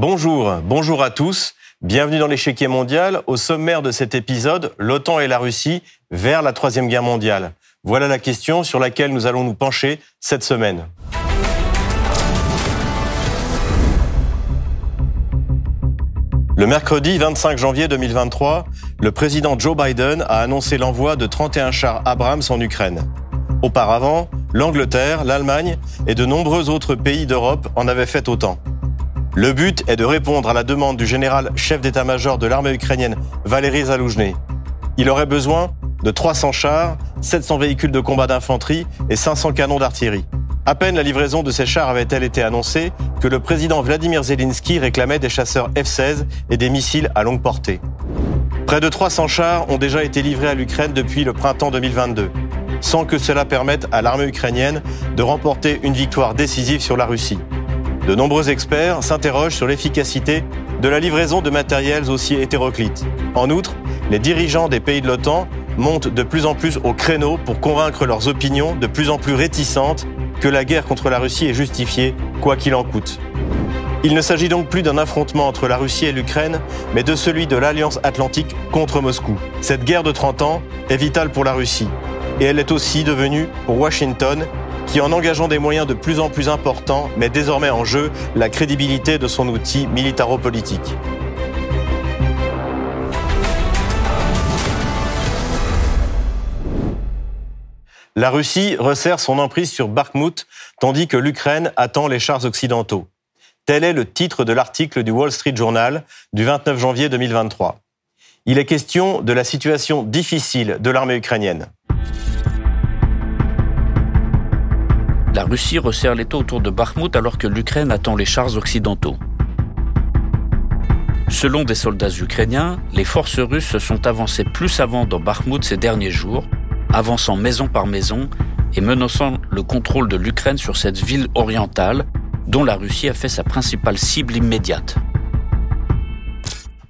Bonjour, bonjour à tous. Bienvenue dans l'échiquier mondial. Au sommaire de cet épisode, l'OTAN et la Russie vers la Troisième Guerre mondiale. Voilà la question sur laquelle nous allons nous pencher cette semaine. Le mercredi 25 janvier 2023, le président Joe Biden a annoncé l'envoi de 31 chars Abrams en Ukraine. Auparavant, l'Angleterre, l'Allemagne et de nombreux autres pays d'Europe en avaient fait autant. Le but est de répondre à la demande du général chef d'état-major de l'armée ukrainienne Valéry Zaloujny. Il aurait besoin de 300 chars, 700 véhicules de combat d'infanterie et 500 canons d'artillerie. À peine la livraison de ces chars avait-elle été annoncée que le président Vladimir Zelensky réclamait des chasseurs F-16 et des missiles à longue portée. Près de 300 chars ont déjà été livrés à l'Ukraine depuis le printemps 2022, sans que cela permette à l'armée ukrainienne de remporter une victoire décisive sur la Russie. De nombreux experts s'interrogent sur l'efficacité de la livraison de matériels aussi hétéroclites. En outre, les dirigeants des pays de l'OTAN montent de plus en plus au créneau pour convaincre leurs opinions de plus en plus réticentes que la guerre contre la Russie est justifiée, quoi qu'il en coûte. Il ne s'agit donc plus d'un affrontement entre la Russie et l'Ukraine, mais de celui de l'Alliance Atlantique contre Moscou. Cette guerre de 30 ans est vitale pour la Russie, et elle est aussi devenue pour Washington, qui en engageant des moyens de plus en plus importants met désormais en jeu la crédibilité de son outil militaro-politique. La Russie resserre son emprise sur Bakhmut, tandis que l'Ukraine attend les chars occidentaux. Tel est le titre de l'article du Wall Street Journal du 29 janvier 2023. Il est question de la situation difficile de l'armée ukrainienne. La Russie resserre l'étau autour de Bakhmut alors que l'Ukraine attend les chars occidentaux. Selon des soldats ukrainiens, les forces russes se sont avancées plus avant dans Bakhmut ces derniers jours avançant maison par maison et menaçant le contrôle de l'Ukraine sur cette ville orientale dont la Russie a fait sa principale cible immédiate.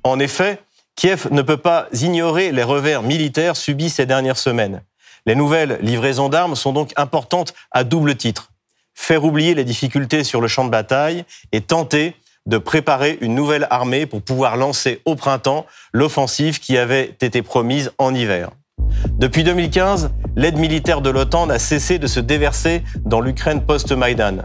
En effet, Kiev ne peut pas ignorer les revers militaires subis ces dernières semaines. Les nouvelles livraisons d'armes sont donc importantes à double titre. Faire oublier les difficultés sur le champ de bataille et tenter de préparer une nouvelle armée pour pouvoir lancer au printemps l'offensive qui avait été promise en hiver. Depuis 2015, l'aide militaire de l'OTAN n'a cessé de se déverser dans l'Ukraine post-Maïdan.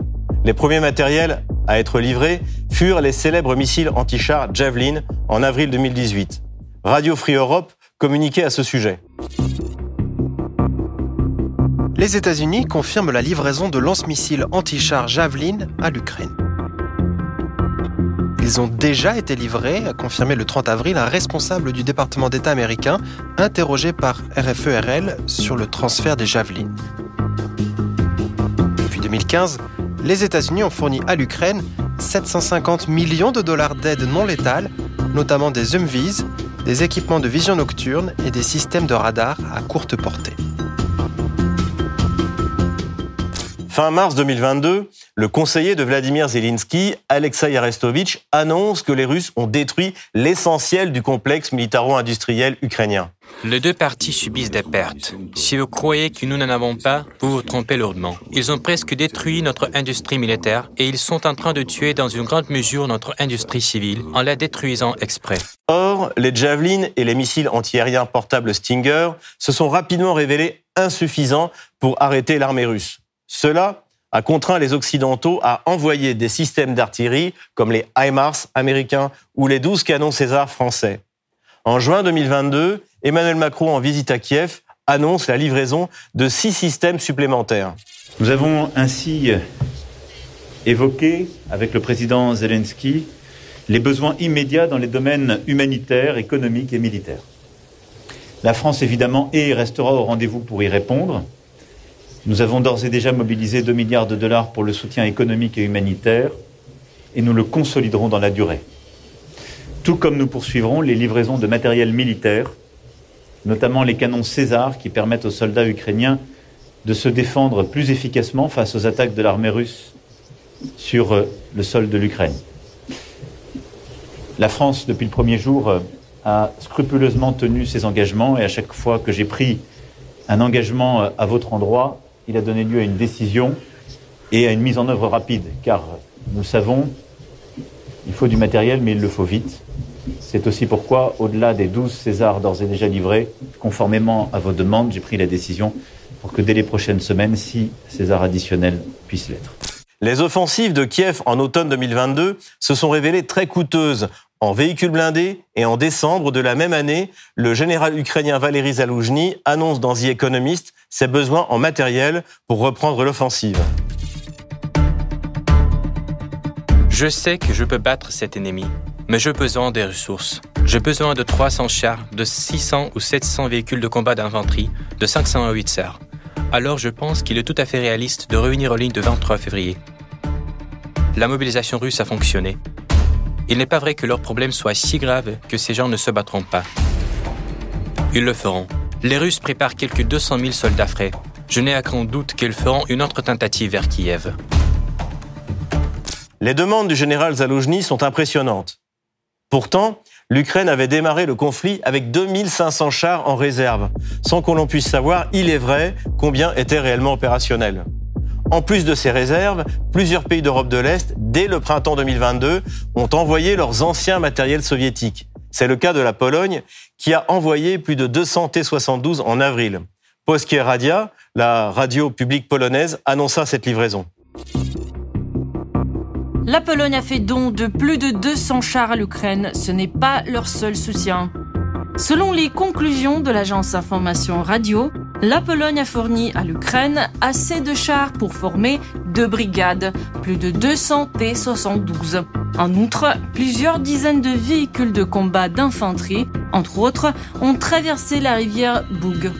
Les premiers matériels à être livrés furent les célèbres missiles anti-chars Javelin en avril 2018. Radio Free Europe communiquait à ce sujet. Les États-Unis confirment la livraison de lance-missiles anti-chars Javelin à l'Ukraine. Ils ont déjà été livrés, a confirmé le 30 avril un responsable du département d'État américain interrogé par RFERL sur le transfert des javelines. Depuis 2015, les États-Unis ont fourni à l'Ukraine 750 millions de dollars d'aide non létale, notamment des Humvees, des équipements de vision nocturne et des systèmes de radar à courte portée. Fin mars 2022, le conseiller de Vladimir Zelensky, Alexei Arestovitch, annonce que les Russes ont détruit l'essentiel du complexe militaro-industriel ukrainien. Les deux parties subissent des pertes. Si vous croyez que nous n'en avons pas, vous vous trompez lourdement. Ils ont presque détruit notre industrie militaire et ils sont en train de tuer dans une grande mesure notre industrie civile en la détruisant exprès. Or, les Javelin et les missiles antiaériens portables Stinger se sont rapidement révélés insuffisants pour arrêter l'armée russe. Cela a contraint les Occidentaux à envoyer des systèmes d'artillerie comme les HIMARS américains ou les 12 canons César français. En juin 2022, Emmanuel Macron, en visite à Kiev, annonce la livraison de six systèmes supplémentaires. Nous avons ainsi évoqué avec le président Zelensky les besoins immédiats dans les domaines humanitaires, économiques et militaires. La France, évidemment, est et restera au rendez-vous pour y répondre. Nous avons d'ores et déjà mobilisé 2 milliards de dollars pour le soutien économique et humanitaire et nous le consoliderons dans la durée. Tout comme nous poursuivrons les livraisons de matériel militaire, notamment les canons César qui permettent aux soldats ukrainiens de se défendre plus efficacement face aux attaques de l'armée russe sur euh, le sol de l'Ukraine. La France, depuis le premier jour, euh, a scrupuleusement tenu ses engagements et à chaque fois que j'ai pris un engagement euh, à votre endroit, il a donné lieu à une décision et à une mise en œuvre rapide, car nous savons Il faut du matériel, mais il le faut vite. C'est aussi pourquoi, au-delà des 12 Césars d'ores et déjà livrés, conformément à vos demandes, j'ai pris la décision pour que dès les prochaines semaines, six Césars additionnels puissent l'être. Les offensives de Kiev en automne 2022 se sont révélées très coûteuses en véhicules blindés et en décembre de la même année, le général ukrainien Valery Zaloujny annonce dans The Economist ses besoins en matériel pour reprendre l'offensive. Je sais que je peux battre cet ennemi, mais j'ai besoin des ressources. J'ai besoin de 300 chars, de 600 ou 700 véhicules de combat d'infanterie, de 508 serres. Alors je pense qu'il est tout à fait réaliste de revenir aux lignes de 23 février. La mobilisation russe a fonctionné. Il n'est pas vrai que leur problème soit si grave que ces gens ne se battront pas. Ils le feront. Les Russes préparent quelques 200 000 soldats frais. Je n'ai aucun doute qu'ils feront une autre tentative vers Kiev. Les demandes du général Zaloujny sont impressionnantes. Pourtant, l'Ukraine avait démarré le conflit avec 2500 chars en réserve, sans qu'on l'on puisse savoir, il est vrai, combien étaient réellement opérationnels. En plus de ces réserves, plusieurs pays d'Europe de l'Est, dès le printemps 2022, ont envoyé leurs anciens matériels soviétiques. C'est le cas de la Pologne, qui a envoyé plus de 200 T-72 en avril. Polskie Radia, la radio publique polonaise, annonça cette livraison. La Pologne a fait don de plus de 200 chars à l'Ukraine. Ce n'est pas leur seul soutien. Selon les conclusions de l'agence Information Radio, la Pologne a fourni à l'Ukraine assez de chars pour former deux brigades, plus de 200 T-72. En outre, plusieurs dizaines de véhicules de combat d'infanterie, entre autres, ont traversé la rivière Boug.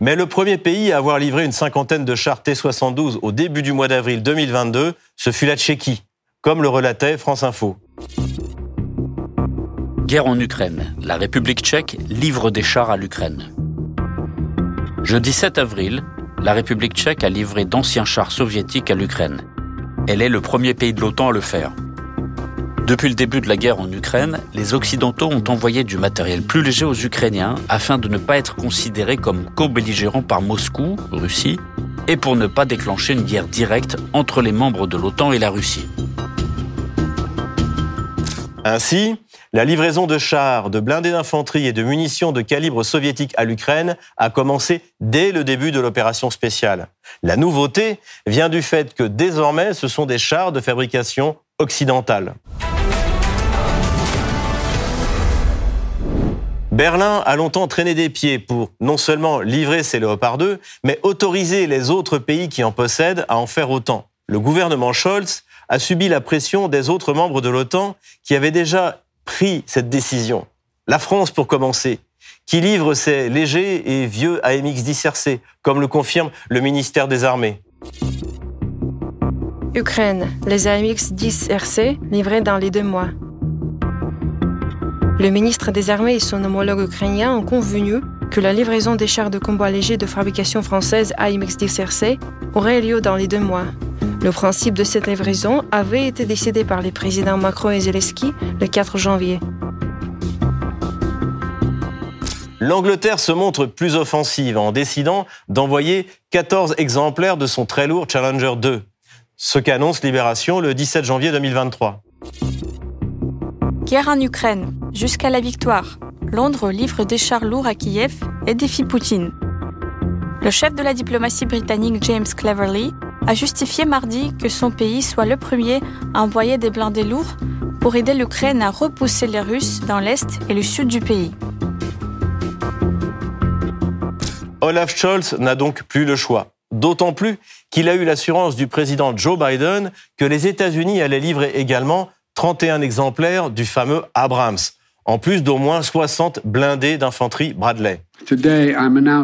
Mais le premier pays à avoir livré une cinquantaine de chars T-72 au début du mois d'avril 2022, ce fut la Tchéquie, comme le relatait France Info. Guerre en Ukraine. La République tchèque livre des chars à l'Ukraine. Jeudi 7 avril, la République tchèque a livré d'anciens chars soviétiques à l'Ukraine. Elle est le premier pays de l'OTAN à le faire. Depuis le début de la guerre en Ukraine, les Occidentaux ont envoyé du matériel plus léger aux Ukrainiens afin de ne pas être considérés comme co-belligérants par Moscou, Russie, et pour ne pas déclencher une guerre directe entre les membres de l'OTAN et la Russie. Ainsi, la livraison de chars, de blindés d'infanterie et de munitions de calibre soviétique à l'Ukraine a commencé dès le début de l'opération spéciale. La nouveauté vient du fait que désormais ce sont des chars de fabrication occidentale. Berlin a longtemps traîné des pieds pour non seulement livrer ses Léopard 2, mais autoriser les autres pays qui en possèdent à en faire autant. Le gouvernement Scholz a subi la pression des autres membres de l'OTAN qui avaient déjà pris cette décision La France, pour commencer, qui livre ses légers et vieux AMX-10 RC, comme le confirme le ministère des Armées. Ukraine, les AMX-10 RC livrés dans les deux mois. Le ministre des Armées et son homologue ukrainien ont convenu que la livraison des chars de combat légers de fabrication française AMX-10 RC aurait lieu dans les deux mois. Le principe de cette livraison avait été décidé par les présidents Macron et Zelensky le 4 janvier. L'Angleterre se montre plus offensive en décidant d'envoyer 14 exemplaires de son très lourd Challenger 2, ce qu'annonce Libération le 17 janvier 2023. Guerre en Ukraine, jusqu'à la victoire. Londres livre des chars lourds à Kiev et défie Poutine. Le chef de la diplomatie britannique James Cleverly a justifié mardi que son pays soit le premier à envoyer des blindés lourds pour aider l'Ukraine à repousser les Russes dans l'est et le sud du pays. Olaf Scholz n'a donc plus le choix. D'autant plus qu'il a eu l'assurance du président Joe Biden que les États-Unis allaient livrer également 31 exemplaires du fameux Abrams, en plus d'au moins 60 blindés d'infanterie Bradley.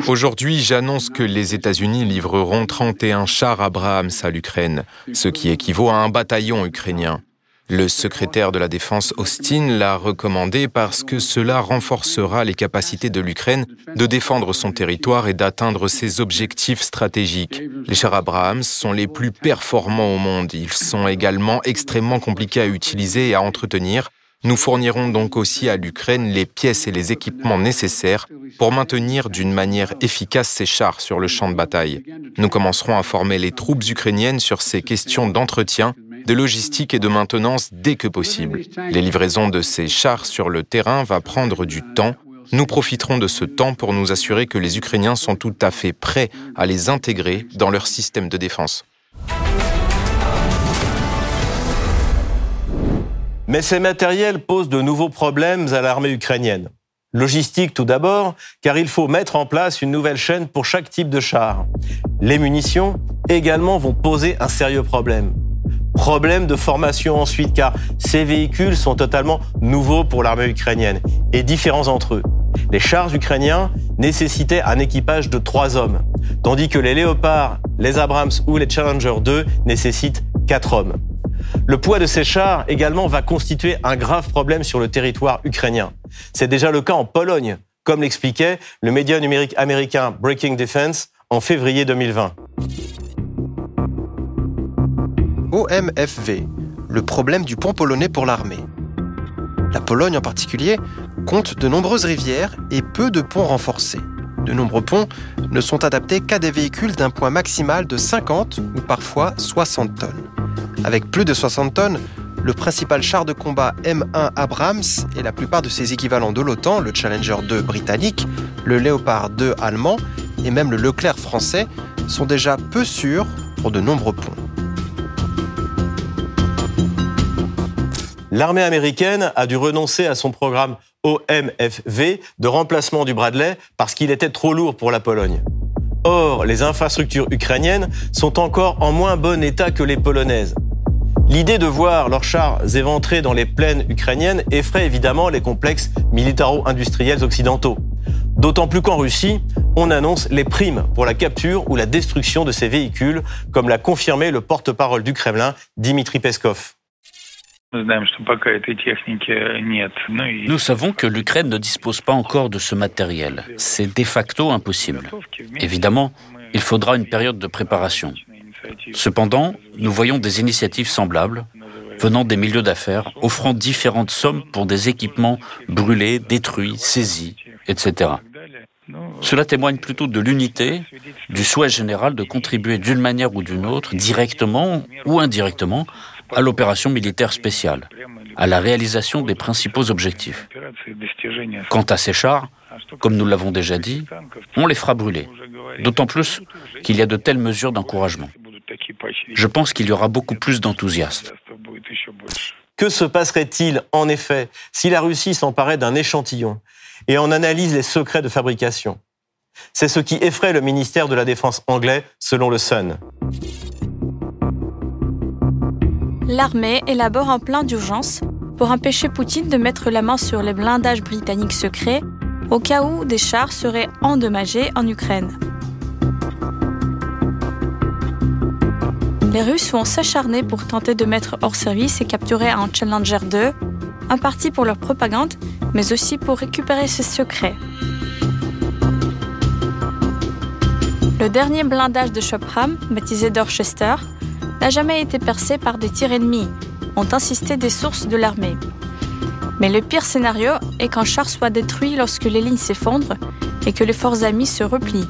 Aujourd'hui, j'annonce que les États-Unis livreront 31 chars Abrams à l'Ukraine, ce qui équivaut à un bataillon ukrainien. Le secrétaire de la Défense Austin l'a recommandé parce que cela renforcera les capacités de l'Ukraine de défendre son territoire et d'atteindre ses objectifs stratégiques. Les chars Abrams sont les plus performants au monde. Ils sont également extrêmement compliqués à utiliser et à entretenir nous fournirons donc aussi à l'Ukraine les pièces et les équipements nécessaires pour maintenir d'une manière efficace ces chars sur le champ de bataille. Nous commencerons à former les troupes ukrainiennes sur ces questions d'entretien de logistique et de maintenance dès que possible. Les livraisons de ces chars sur le terrain va prendre du temps. Nous profiterons de ce temps pour nous assurer que les Ukrainiens sont tout à fait prêts à les intégrer dans leur système de défense. Mais ces matériels posent de nouveaux problèmes à l'armée ukrainienne. Logistique tout d'abord, car il faut mettre en place une nouvelle chaîne pour chaque type de char. Les munitions également vont poser un sérieux problème. Problème de formation ensuite, car ces véhicules sont totalement nouveaux pour l'armée ukrainienne et différents entre eux. Les chars ukrainiens nécessitaient un équipage de trois hommes, tandis que les Léopards, les Abrams ou les Challenger 2 nécessitent quatre hommes. Le poids de ces chars également va constituer un grave problème sur le territoire ukrainien. C'est déjà le cas en Pologne, comme l'expliquait le média numérique américain Breaking Defense en février 2020. OMFV, le problème du pont polonais pour l'armée. La Pologne en particulier compte de nombreuses rivières et peu de ponts renforcés. De nombreux ponts ne sont adaptés qu'à des véhicules d'un poids maximal de 50 ou parfois 60 tonnes. Avec plus de 60 tonnes, le principal char de combat M1 Abrams et la plupart de ses équivalents de l'OTAN, le Challenger 2 britannique, le Leopard 2 allemand et même le Leclerc français, sont déjà peu sûrs pour de nombreux ponts. L'armée américaine a dû renoncer à son programme OMFV de remplacement du Bradley parce qu'il était trop lourd pour la Pologne. Or, les infrastructures ukrainiennes sont encore en moins bon état que les polonaises. L'idée de voir leurs chars éventrés dans les plaines ukrainiennes effraie évidemment les complexes militaro-industriels occidentaux. D'autant plus qu'en Russie, on annonce les primes pour la capture ou la destruction de ces véhicules, comme l'a confirmé le porte-parole du Kremlin, Dimitri Peskov. Nous savons que l'Ukraine ne dispose pas encore de ce matériel. C'est de facto impossible. Évidemment, il faudra une période de préparation. Cependant, nous voyons des initiatives semblables venant des milieux d'affaires, offrant différentes sommes pour des équipements brûlés, détruits, saisis, etc. Cela témoigne plutôt de l'unité, du souhait général de contribuer d'une manière ou d'une autre, directement ou indirectement, à l'opération militaire spéciale, à la réalisation des principaux objectifs. Quant à ces chars, comme nous l'avons déjà dit, on les fera brûler, d'autant plus qu'il y a de telles mesures d'encouragement. Je pense qu'il y aura beaucoup plus d'enthousiastes. Que se passerait-il, en effet, si la Russie s'emparait d'un échantillon et en analyse les secrets de fabrication? C'est ce qui effraie le ministère de la Défense anglais, selon le Sun. L'armée élabore un plan d'urgence pour empêcher Poutine de mettre la main sur les blindages britanniques secrets au cas où des chars seraient endommagés en Ukraine. Les Russes vont s'acharner pour tenter de mettre hors service et capturer un Challenger 2, un parti pour leur propagande, mais aussi pour récupérer ses secrets. Le dernier blindage de Chopram, baptisé Dorchester, n'a jamais été percé par des tirs ennemis, ont insisté des sources de l'armée. Mais le pire scénario est qu'un char soit détruit lorsque les lignes s'effondrent et que les forces amies se replient.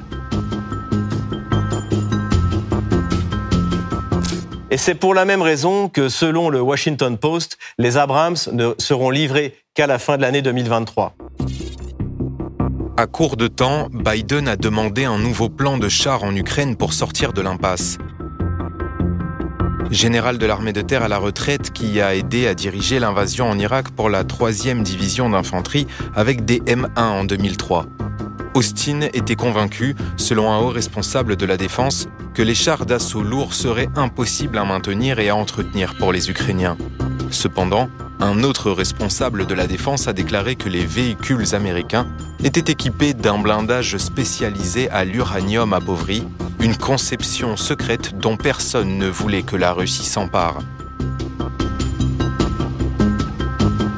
Et c'est pour la même raison que, selon le Washington Post, les Abrams ne seront livrés qu'à la fin de l'année 2023. À court de temps, Biden a demandé un nouveau plan de chars en Ukraine pour sortir de l'impasse. Général de l'armée de terre à la retraite qui a aidé à diriger l'invasion en Irak pour la 3e division d'infanterie avec des M1 en 2003. Austin était convaincu, selon un haut responsable de la défense, que les chars d'assaut lourds seraient impossibles à maintenir et à entretenir pour les Ukrainiens. Cependant, un autre responsable de la défense a déclaré que les véhicules américains étaient équipés d'un blindage spécialisé à l'uranium appauvri, une conception secrète dont personne ne voulait que la Russie s'empare.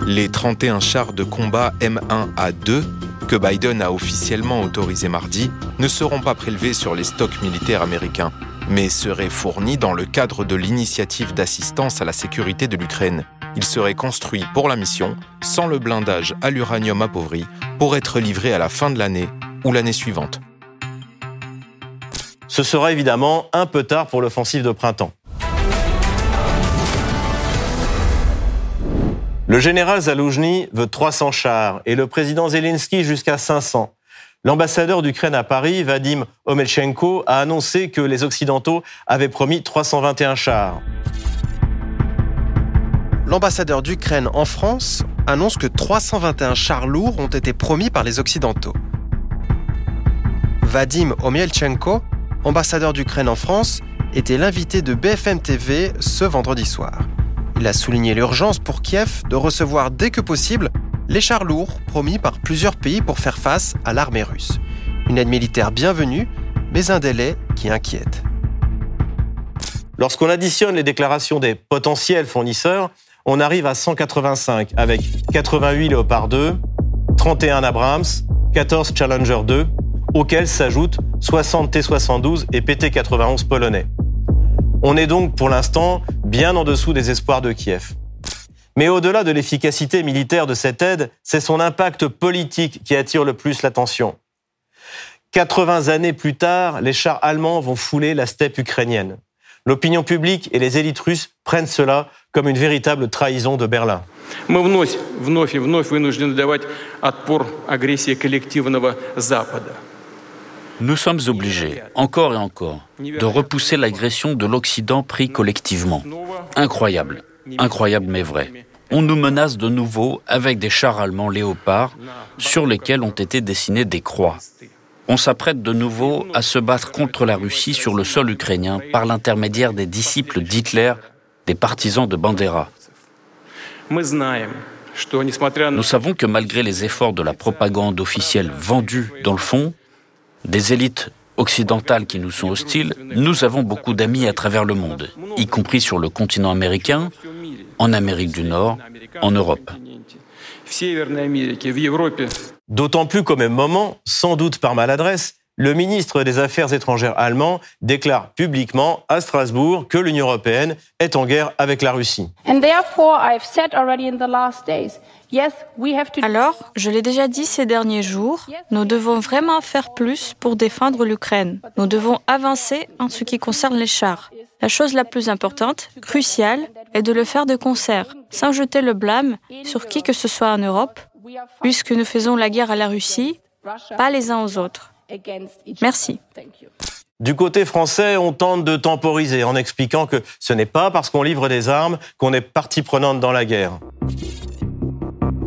Les 31 chars de combat M1A2 que Biden a officiellement autorisé mardi, ne seront pas prélevés sur les stocks militaires américains, mais seraient fournis dans le cadre de l'initiative d'assistance à la sécurité de l'Ukraine. Ils seraient construits pour la mission, sans le blindage à l'uranium appauvri, pour être livrés à la fin de l'année ou l'année suivante. Ce sera évidemment un peu tard pour l'offensive de printemps. Le général Zaloujny veut 300 chars et le président Zelensky jusqu'à 500. L'ambassadeur d'Ukraine à Paris, Vadim Omelchenko, a annoncé que les Occidentaux avaient promis 321 chars. L'ambassadeur d'Ukraine en France annonce que 321 chars lourds ont été promis par les Occidentaux. Vadim Omelchenko, ambassadeur d'Ukraine en France, était l'invité de BFM TV ce vendredi soir. Il a souligné l'urgence pour Kiev de recevoir dès que possible les chars lourds promis par plusieurs pays pour faire face à l'armée russe. Une aide militaire bienvenue, mais un délai qui inquiète. Lorsqu'on additionne les déclarations des potentiels fournisseurs, on arrive à 185 avec 88 Léopard 2, 31 Abrams, 14 Challenger 2, auxquels s'ajoutent 60 T-72 et PT-91 polonais. On est donc pour l'instant bien en dessous des espoirs de Kiev. Mais au-delà de l'efficacité militaire de cette aide, c'est son impact politique qui attire le plus l'attention. 80 années plus tard, les chars allemands vont fouler la steppe ukrainienne. L'opinion publique et les élites russes prennent cela comme une véritable trahison de Berlin. Nous sommes obligés, encore et encore, de repousser l'agression de l'Occident pris collectivement. Incroyable, incroyable mais vrai. On nous menace de nouveau avec des chars allemands léopards sur lesquels ont été dessinées des croix. On s'apprête de nouveau à se battre contre la Russie sur le sol ukrainien par l'intermédiaire des disciples d'Hitler, des partisans de Bandera. Nous savons que malgré les efforts de la propagande officielle vendue dans le fond, des élites occidentales qui nous sont hostiles, nous avons beaucoup d'amis à travers le monde, y compris sur le continent américain, en Amérique du Nord, en Europe. D'autant plus qu'au même moment, sans doute par maladresse, le ministre des Affaires étrangères allemand déclare publiquement à Strasbourg que l'Union européenne est en guerre avec la Russie. Alors, je l'ai déjà dit ces derniers jours, nous devons vraiment faire plus pour défendre l'Ukraine. Nous devons avancer en ce qui concerne les chars. La chose la plus importante, cruciale, est de le faire de concert, sans jeter le blâme sur qui que ce soit en Europe, puisque nous faisons la guerre à la Russie, pas les uns aux autres. Merci. Du côté français, on tente de temporiser en expliquant que ce n'est pas parce qu'on livre des armes qu'on est partie prenante dans la guerre.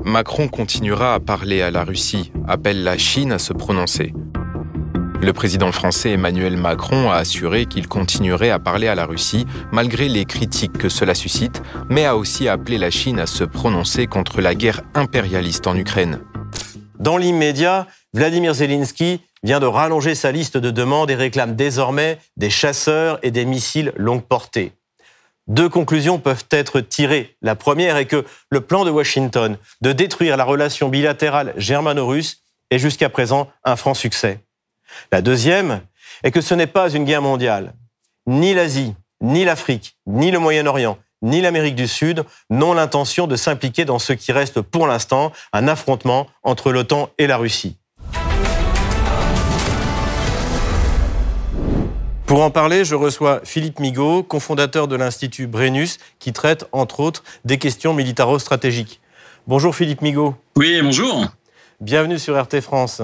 Macron continuera à parler à la Russie, appelle la Chine à se prononcer. Le président français Emmanuel Macron a assuré qu'il continuerait à parler à la Russie malgré les critiques que cela suscite, mais a aussi appelé la Chine à se prononcer contre la guerre impérialiste en Ukraine. Dans l'immédiat, Vladimir Zelensky vient de rallonger sa liste de demandes et réclame désormais des chasseurs et des missiles longue portée. Deux conclusions peuvent être tirées. La première est que le plan de Washington de détruire la relation bilatérale germano-russe est jusqu'à présent un franc succès. La deuxième est que ce n'est pas une guerre mondiale. Ni l'Asie, ni l'Afrique, ni le Moyen-Orient, ni l'Amérique du Sud n'ont l'intention de s'impliquer dans ce qui reste pour l'instant un affrontement entre l'OTAN et la Russie. Pour en parler, je reçois Philippe Migaud, cofondateur de l'Institut Brennus, qui traite, entre autres, des questions militaro-stratégiques. Bonjour Philippe Migaud. Oui, bonjour. Bienvenue sur RT France.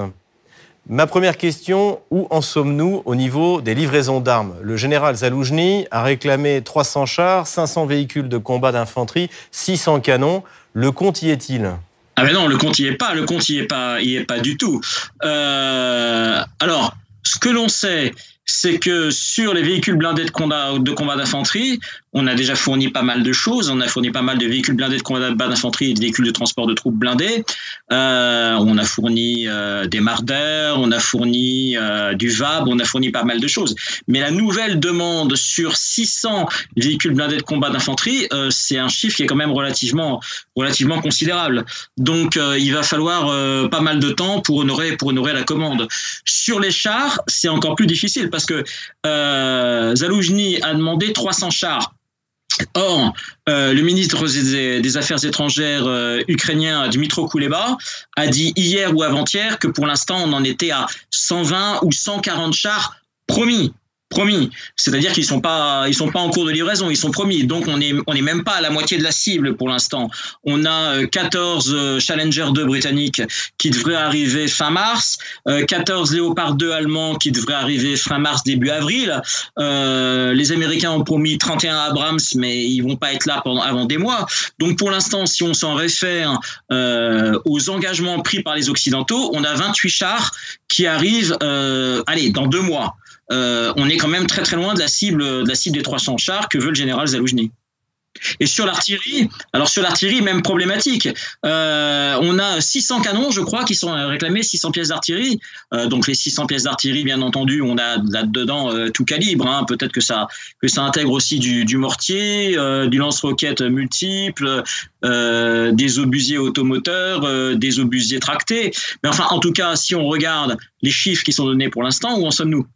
Ma première question, où en sommes-nous au niveau des livraisons d'armes? Le général Zaloujny a réclamé 300 chars, 500 véhicules de combat d'infanterie, 600 canons. Le compte y est-il? Ah ben non, le compte y est pas, le compte y est pas, y est pas du tout. Euh, alors, ce que l'on sait, c'est que sur les véhicules blindés de combat de combat d'infanterie, on a déjà fourni pas mal de choses. On a fourni pas mal de véhicules blindés de combat d'infanterie et de véhicules de transport de troupes blindés. Euh, on a fourni euh, des mardeurs, on a fourni euh, du VAB, on a fourni pas mal de choses. Mais la nouvelle demande sur 600 véhicules blindés de combat d'infanterie, euh, c'est un chiffre qui est quand même relativement relativement considérable. Donc euh, il va falloir euh, pas mal de temps pour honorer pour honorer la commande. Sur les chars, c'est encore plus difficile parce que euh, Zaloujny a demandé 300 chars. Or, euh, le ministre des, Affaires étrangères euh, ukrainien Dmitro Kuleba a dit hier ou avant-hier que pour l'instant on en était à 120 ou 140 chars promis promis. C'est-à-dire qu'ils sont pas, ils sont pas en cours de livraison, ils sont promis. Donc on est, on est même pas à la moitié de la cible pour l'instant. On a 14 euh, euh, Challenger 2 britanniques qui devraient arriver fin mars, 14 euh, Léopard 2 allemands qui devraient arriver fin mars début avril. les Américains ont promis 31 Abrams, mais ils vont pas être là pendant avant des mois. Donc pour l'instant, si on s'en réfère aux engagements pris par les Occidentaux, on a 28 chars qui arrivent, allez, dans deux mois. Euh, on est quand même très très loin de la cible de la cible des 300 chars que veut le général Zaloujny. Et sur l'artillerie, alors sur l'artillerie, même problématique. Euh, on a 600 canons, je crois, qui sont réclamés, 600 pièces d'artillerie. Euh, donc les 600 pièces d'artillerie, bien entendu, on a là-dedans tout calibre. Hein. Peut-être que ça, que ça intègre aussi du, mortier, du lance-roquettes multiples, des obusiers automoteurs, des obusiers tractés. Mais enfin, en tout cas, si on regarde les chiffres qui sont donnés pour l'instant, où en sommes-nous?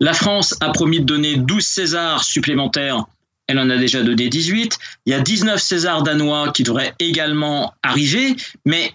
La France a promis de donner 12 Césars supplémentaires. Elle en a déjà donné 18. Il y a 19 Césars danois qui devraient également arriver. Mais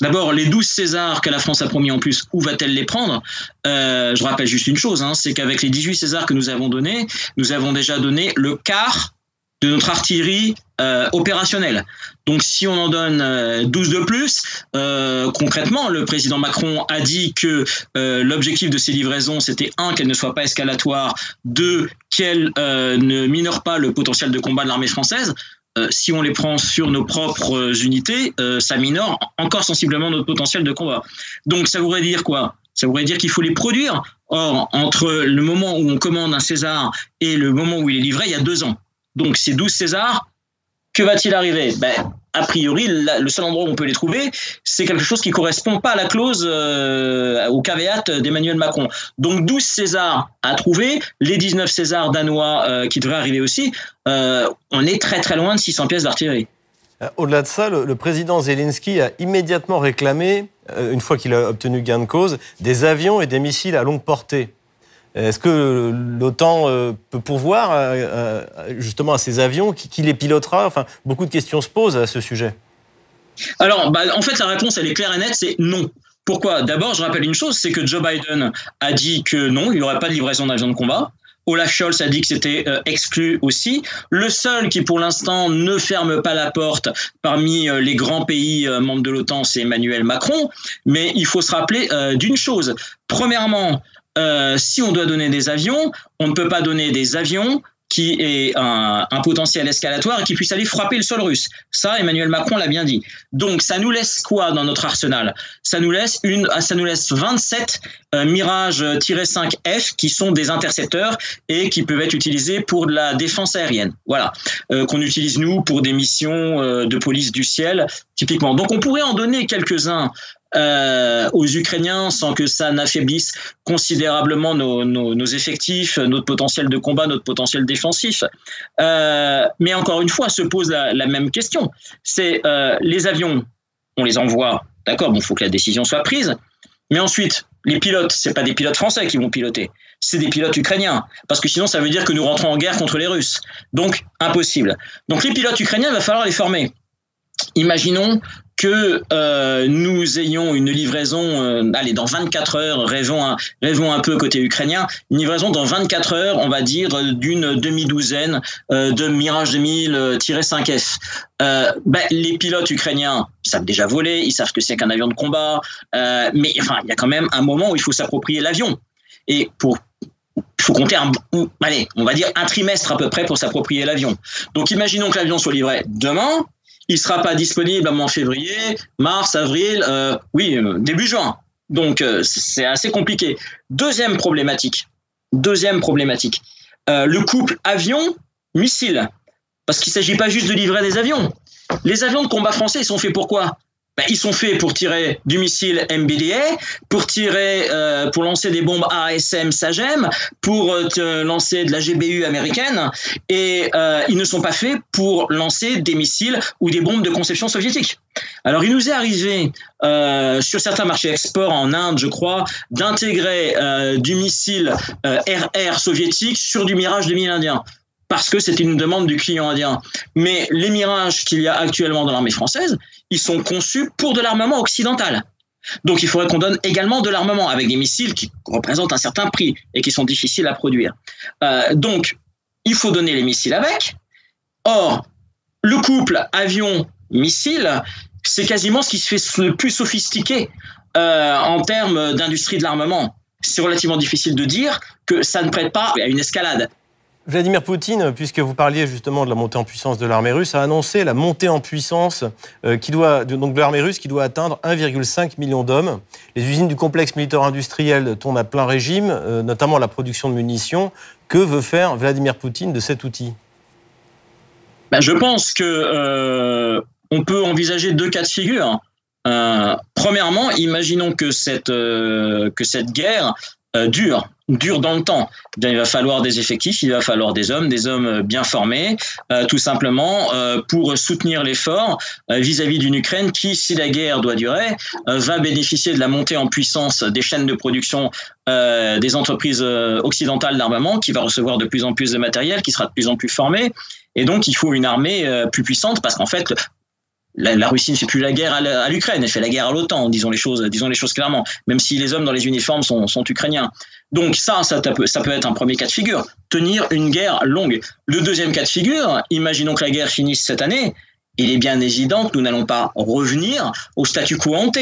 D'abord, les 12 Césars que la France a promis en plus, où va-t-elle les prendre? Euh, Je rappelle juste une chose, hein, c'est qu'avec les 18 Césars que nous avons donnés, nous avons déjà donné le quart de notre artillerie euh, opérationnelle. Donc si on en donne 12 euh, de plus, euh, concrètement, le président Macron a dit que l'objectif de ces livraisons, c'était un, qu'elles ne soient pas escalatoires, deux, qu'elles ne minorent pas le potentiel de combat de l'armée française. si on les prend sur nos propres unités, ça minore encore sensiblement notre potentiel de combat. Donc ça voudrait dire quoi? Ça voudrait dire qu'il faut les produire. Or, entre le moment où on commande un César et le moment où il est livré, il y a deux ans. Donc ces 12 Césars, que va-t-il arriver? Ben, A priori, le seul endroit où on peut les trouver, c'est quelque chose qui correspond pas à la clause, euh, au caveat d'Emmanuel Macron. Donc 12 Césars à trouver, les 19 Césars danois euh, qui devraient arriver aussi, euh, on est très très loin de 600 pièces d'artillerie. Au-delà de ça, le, président Zelensky a immédiatement réclamé, une fois qu'il a obtenu gain de cause, des avions et des missiles à longue portée. Est-ce que l'OTAN euh, peut pourvoir euh, euh, justement à ces avions qui, les pilotera? Enfin, beaucoup de questions se posent à ce sujet. Alors, bah, en fait, la réponse, elle est claire et nette, c'est non. Pourquoi? D'abord, je rappelle une chose, c'est que Joe Biden a dit que non, il n'y aurait pas de livraison d'avions de combat. Olaf Scholz a dit que c'était exclu aussi. Le seul qui, pour l'instant, ne ferme pas la porte parmi les grands pays membres de l'OTAN, c'est Emmanuel Macron. Mais il faut se rappeler d'une chose. Premièrement, euh, si on doit donner des avions, on ne peut pas donner des avions qui aient un, potentiel escalatoire et qui puissent aller frapper le sol russe. Ça, Emmanuel Macron l'a bien dit. Donc, ça nous laisse quoi dans notre arsenal? Ça nous laisse une, ça nous laisse 27 euh, Mirage-5F qui sont des intercepteurs et qui peuvent être utilisés pour de la défense aérienne. Voilà, euh, qu'on utilise nous pour des missions de police du ciel typiquement. Donc, on pourrait en donner quelques-uns euh, aux Ukrainiens sans que ça n'affaiblisse considérablement nos, effectifs, notre potentiel de combat, notre potentiel défensif. Euh, mais encore une fois, se pose la, même question. C'est euh, les avions, on les envoie, d'accord, bon, il faut que la décision soit prise. Mais ensuite, les pilotes, c'est pas des pilotes français qui vont piloter, c'est des pilotes ukrainiens, parce que sinon ça veut dire que nous rentrons en guerre contre les Russes. Donc impossible. Donc les pilotes ukrainiens, il va falloir les former. Imaginons que euh, nous ayons une livraison, euh, allez, dans 24 heures, rêvons un, rêvons un peu côté ukrainien, une livraison dans 24 heures, on va dire, d'une demi-douzaine euh, de Mirage 2000-5F. Euh, ben, les pilotes ukrainiens savent déjà voler, ils savent que c'est qu'un avion de combat, euh, mais enfin, il y a quand même un moment où il faut s'approprier l'avion. Et pour il faut compter un, allez, on va dire un trimestre à peu près pour s'approprier l'avion. Donc imaginons que l'avion soit livré demain, il sera pas disponible en février, mars, avril, euh, oui, euh, début juin. Donc euh, c'est assez compliqué. Deuxième problématique. Deuxième problématique. le couple avion-missile. Parce qu'il ne s'agit pas juste de livrer des avions. Les avions de combat français, ils sont faits pour quoi? Ben, ils sont faits pour tirer du missile MBDA, pour tirer, euh, pour lancer des bombes ASM Sagem, pour euh, lancer de la GBU américaine, et euh, ils ne sont pas faits pour lancer des missiles ou des bombes de conception soviétique. Alors, il nous est arrivé euh, sur certains marchés export en Inde, je crois, d'intégrer euh, du missile RR soviétique sur du Mirage 2000 indien parce que c'est une demande du client indien. Mais les mirages qu'il y a actuellement dans l'armée française, ils sont conçus pour de l'armement occidental. Donc il faudrait qu'on donne également de l'armement avec des missiles qui représentent un certain prix et qui sont difficiles à produire. Euh, donc il faut donner les missiles avec. Or, le couple avion-missile, c'est quasiment ce qui se fait le plus sophistiqué euh, en termes d'industrie de l'armement. C'est relativement difficile de dire que ça ne prête pas à une escalade. Vladimir Poutine, puisque vous parliez justement de la montée en puissance de l'armée russe, a annoncé la montée en puissance euh, qui doit, de l'armée russe qui doit atteindre 1,5 million d'hommes. Les usines du complexe militaire industriel tournent à plein régime, euh, notamment la production de munitions. Que veut faire Vladimir Poutine de cet outil? Ben, Je pense que euh, on peut envisager deux cas de figure. premièrement, imaginons que cette guerre dure dure dans le temps. Eh il va falloir des effectifs, il va falloir des hommes, des hommes euh, bien formés, euh, tout simplement euh, pour soutenir l'effort vis-à-vis d'une Ukraine qui, si la guerre doit durer, va bénéficier de la montée en puissance des chaînes de production des entreprises occidentales d'armement, qui va recevoir de plus en plus de matériel, qui sera de plus en plus formé. Et donc, il faut une armée plus puissante parce qu'en fait, la, Russie ne fait plus la guerre à l'Ukraine, elle fait la guerre à l'OTAN, disons les choses, disons les choses clairement, même si les hommes dans les uniformes sont, sont ukrainiens. Donc ça, ça peut, ça peut être un premier cas de figure, tenir une guerre longue. Le deuxième cas de figure, imaginons que la guerre finisse cette année, il est bien évident que nous n'allons pas revenir au statu quo ante.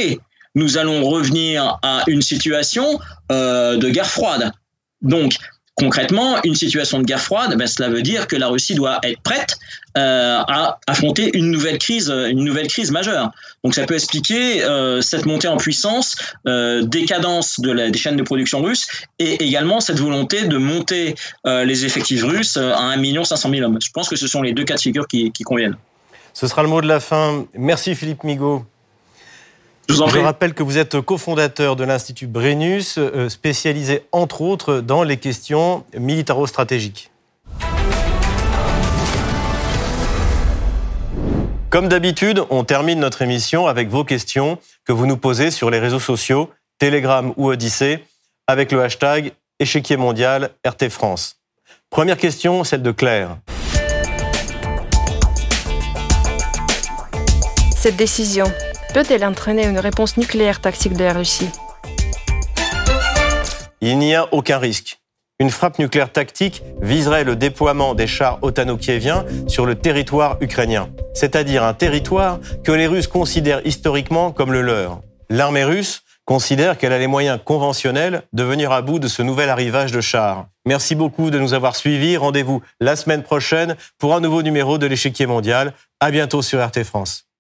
Nous allons revenir à une situation euh, de guerre froide. Donc, Concrètement, une situation de guerre froide, ben, cela veut dire que la Russie doit être prête euh, à affronter une nouvelle crise, une nouvelle crise majeure. Donc ça peut expliquer euh, cette montée en puissance, euh, décadence de la, des chaînes de production russes et également cette volonté de monter euh, les effectifs russes à 1 500 000 hommes. Je pense que ce sont les deux cas de figure qui, qui conviennent. Ce sera le mot de la fin. Merci Philippe Migaud. Je, rappelle que vous êtes cofondateur de l'Institut Brennus, euh, spécialisé entre autres dans les questions militaro-stratégiques. Comme d'habitude, on termine notre émission avec vos questions que vous nous posez sur les réseaux sociaux, Telegram ou Odyssée, avec le hashtag échiquier mondial RT France. Première question, celle de Claire. Cette décision peut-elle entraîner une réponse nucléaire tactique de la Russie Il n'y a aucun risque. Une frappe nucléaire tactique viserait le déploiement des chars otano-kieviens sur le territoire ukrainien, c'est-à-dire un territoire que les Russes considèrent historiquement comme le leur. L'armée russe considère qu'elle a les moyens conventionnels de venir à bout de ce nouvel arrivage de chars. Merci beaucoup de nous avoir suivis. Rendez-vous la semaine prochaine pour un nouveau numéro de l'échiquier mondial. À bientôt sur RT France.